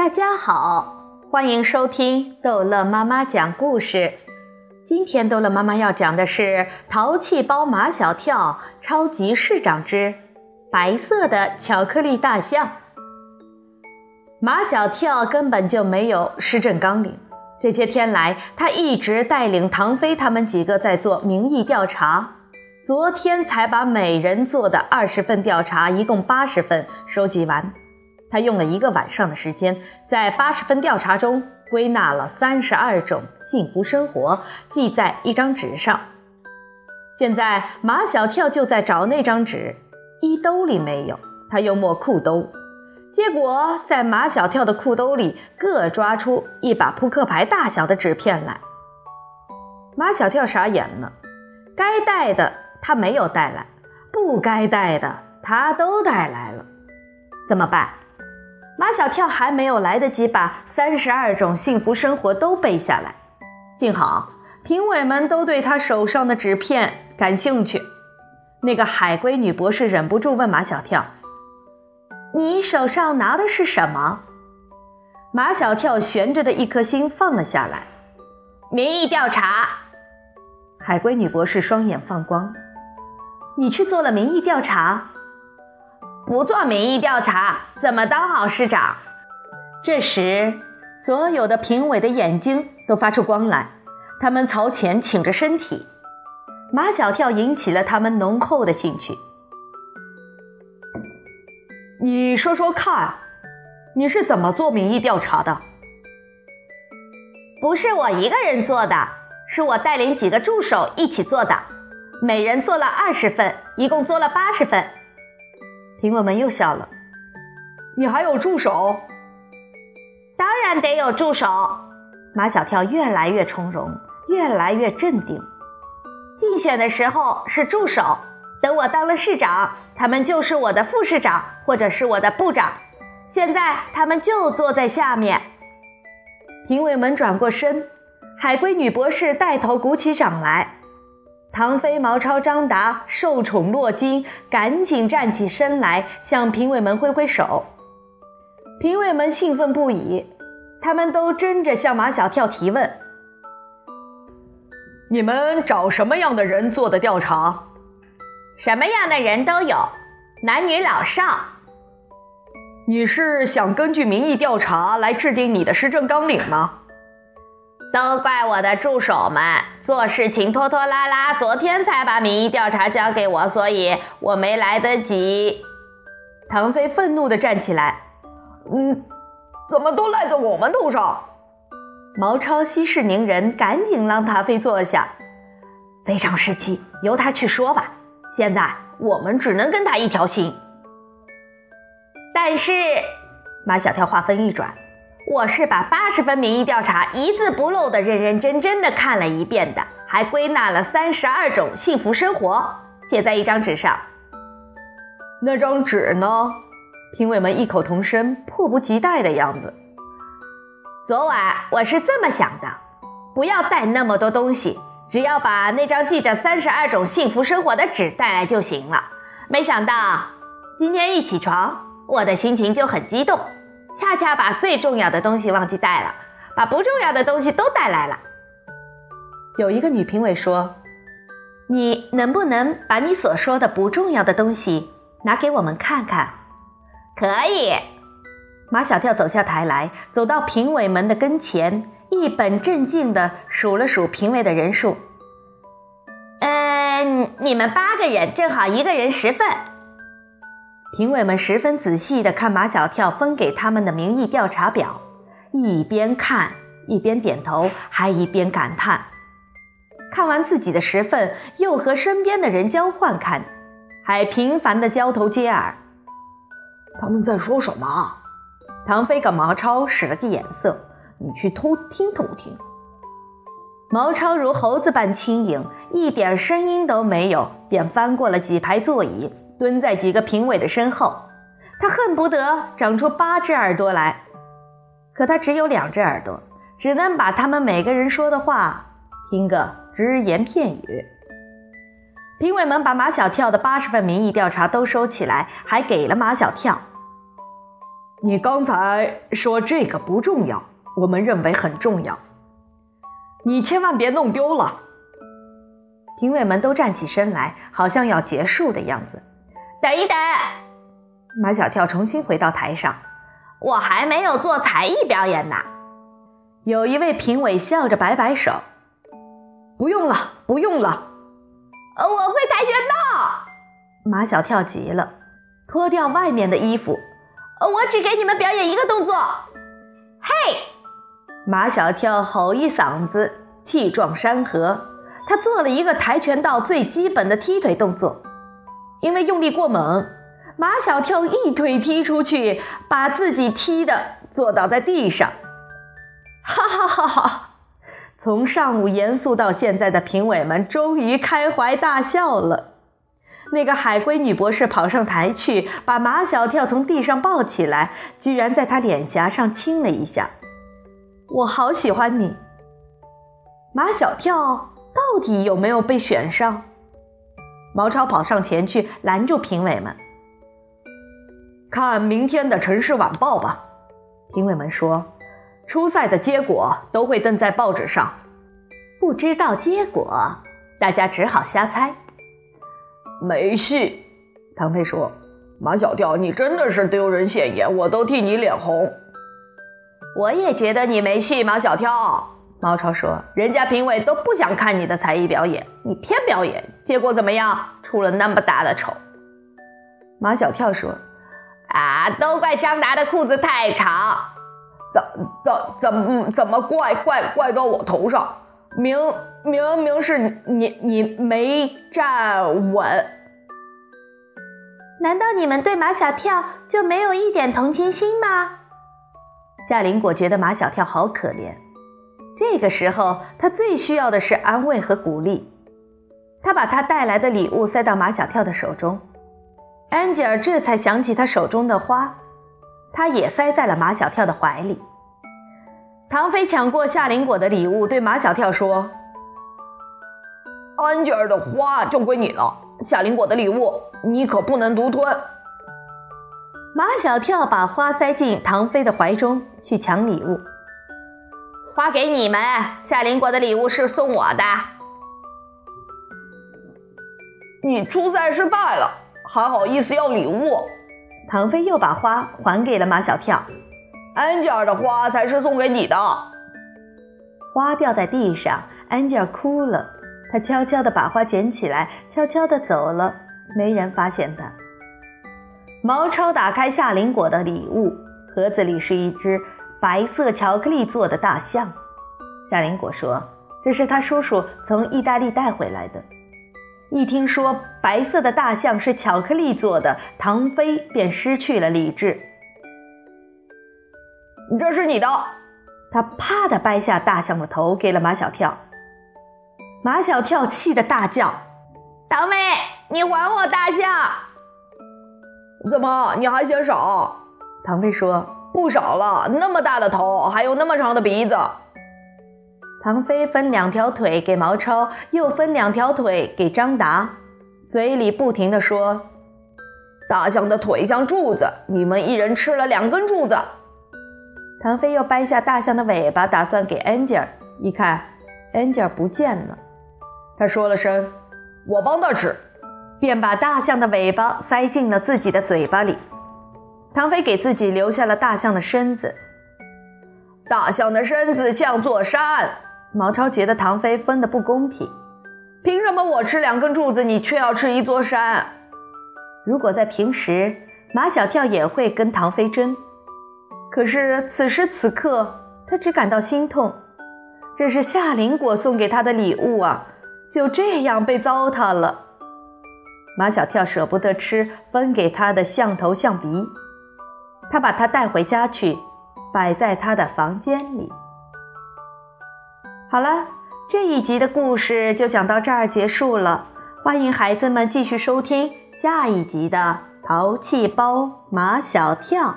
大家好，欢迎收听逗乐妈妈讲故事。今天逗乐妈妈要讲的是《淘气包马小跳超级市长之白色的巧克力大象》。马小跳根本就没有施政纲领，这些天来，他一直带领唐飞他们几个在做民意调查。昨天才把每人做的二十份调查，一共八十份收集完。他用了一个晚上的时间，在八十分调查中归纳了三十二种幸福生活，记在一张纸上。现在马小跳就在找那张纸，衣兜里没有，他又摸裤兜，结果在马小跳的裤兜里各抓出一把扑克牌大小的纸片来。马小跳傻眼了，该带的他没有带来，不该带的他都带来了，怎么办？马小跳还没有来得及把三十二种幸福生活都背下来，幸好评委们都对他手上的纸片感兴趣。那个海龟女博士忍不住问马小跳：“你手上拿的是什么？”马小跳悬着的一颗心放了下来。民意调查。海龟女博士双眼放光：“你去做了民意调查？”不做民意调查怎么当好市长？这时，所有的评委的眼睛都发出光来，他们朝前倾着身体。马小跳引起了他们浓厚的兴趣。你说说看，你是怎么做民意调查的？不是我一个人做的，是我带领几个助手一起做的，每人做了二十份，一共做了八十份。评委们又笑了。你还有助手？当然得有助手。马小跳越来越从容，越来越镇定。竞选的时候是助手，等我当了市长，他们就是我的副市长或者是我的部长。现在他们就坐在下面。评委们转过身，海龟女博士带头鼓起掌来。唐飞、毛超、张达受宠若惊，赶紧站起身来向评委们挥挥手。评委们兴奋不已，他们都争着向马小跳提问：“你们找什么样的人做的调查？什么样的人都有，男女老少。你是想根据民意调查来制定你的施政纲领吗？”都怪我的助手们做事情拖拖拉拉，昨天才把民意调查交给我，所以我没来得及。唐飞愤怒地站起来：“嗯，怎么都赖在我们头上？”毛超息事宁人，赶紧让唐飞坐下。非常时期，由他去说吧。现在我们只能跟他一条心。但是，马小跳话锋一转。我是把八十分民意调查一字不漏的认认真真的看了一遍的，还归纳了三十二种幸福生活，写在一张纸上。那张纸呢？评委们异口同声，迫不及待的样子。昨晚我是这么想的，不要带那么多东西，只要把那张记着三十二种幸福生活的纸带来就行了。没想到今天一起床，我的心情就很激动。恰恰把最重要的东西忘记带了，把不重要的东西都带来了。有一个女评委说：“你能不能把你所说的不重要的东西拿给我们看看？”可以。马小跳走下台来，走到评委们的跟前，一本正经地数了数评委的人数。嗯，你们八个人，正好一个人十份。评委们十分仔细地看马小跳分给他们的民意调查表，一边看一边点头，还一边感叹。看完自己的十份，又和身边的人交换看，还频繁地交头接耳。他们在说什么？唐飞给毛超使了个眼色：“你去偷听偷听。”毛超如猴子般轻盈，一点声音都没有，便翻过了几排座椅。蹲在几个评委的身后，他恨不得长出八只耳朵来，可他只有两只耳朵，只能把他们每个人说的话听个只言片语。评委们把马小跳的八十份民意调查都收起来，还给了马小跳。你刚才说这个不重要，我们认为很重要。你千万别弄丢了。评委们都站起身来，好像要结束的样子。等一等，马小跳重新回到台上。我还没有做才艺表演呢。有一位评委笑着摆摆手：“不用了，不用了。”呃，我会跆拳道。马小跳急了，脱掉外面的衣服。呃，我只给你们表演一个动作。嘿！马小跳吼一嗓子，气壮山河。他做了一个跆拳道最基本的踢腿动作，因为用力过猛，马小跳一腿踢出去，把自己踢的坐倒在地上。哈哈哈哈！从上午严肃到现在的评委们终于开怀大笑了。那个海龟女博士跑上台去，把马小跳从地上抱起来，居然在他脸颊上亲了一下。我好喜欢你，马小跳到底有没有被选上？毛超跑上前去拦住评委们，看明天的《城市晚报》吧。评委们说，初赛的结果都会登在报纸上。不知道结果，大家只好瞎猜。没戏，唐飞说：“马小跳，你真的是丢人现眼，我都替你脸红。”我也觉得你没戏，马小跳。毛超说：“人家评委都不想看你的才艺表演，你偏表演，结果怎么样？出了那么大的丑。”马小跳说：“啊，都怪张达的裤子太长，怎怎怎么怎么怪怪怪到我头上？明明明是你你没站稳。难道你们对马小跳就没有一点同情心吗？”夏林果觉得马小跳好可怜，这个时候他最需要的是安慰和鼓励。他把他带来的礼物塞到马小跳的手中，安吉尔这才想起他手中的花，他也塞在了马小跳的怀里。唐飞抢过夏林果的礼物，对马小跳说：“安吉尔的花就归你了，夏林果的礼物你可不能独吞。”马小跳把花塞进唐飞的怀中，去抢礼物。花给你们，夏林果的礼物是送我的。你初赛失败了，还好意思要礼物？唐飞又把花还给了马小跳。安吉尔的花才是送给你的。花掉在地上，安吉尔哭了。他悄悄地把花捡起来，悄悄地走了，没人发现他。毛超打开夏林果的礼物盒子里是一只白色巧克力做的大象。夏林果说：“这是他叔叔从意大利带回来的。”一听说白色的大象是巧克力做的，唐飞便失去了理智。这是你的！他啪的掰下大象的头，给了马小跳。马小跳气得大叫：“唐飞，你还我大象！”怎么你还嫌少？唐飞说：“不少了，那么大的头，还有那么长的鼻子。”唐飞分两条腿给毛超，又分两条腿给张达，嘴里不停地说：“大象的腿像柱子，你们一人吃了两根柱子。”唐飞又掰下大象的尾巴，打算给安吉尔，一看安吉尔不见了，他说了声：“我帮他吃。”便把大象的尾巴塞进了自己的嘴巴里。唐飞给自己留下了大象的身子。大象的身子像座山。毛超觉得唐飞分的不公平，凭什么我吃两根柱子，你却要吃一座山？如果在平时，马小跳也会跟唐飞争，可是此时此刻，他只感到心痛。这是夏林果送给他的礼物啊，就这样被糟蹋了。马小跳舍不得吃分给他的象头象鼻，他把它带回家去，摆在他的房间里。好了，这一集的故事就讲到这儿结束了。欢迎孩子们继续收听下一集的《淘气包马小跳》。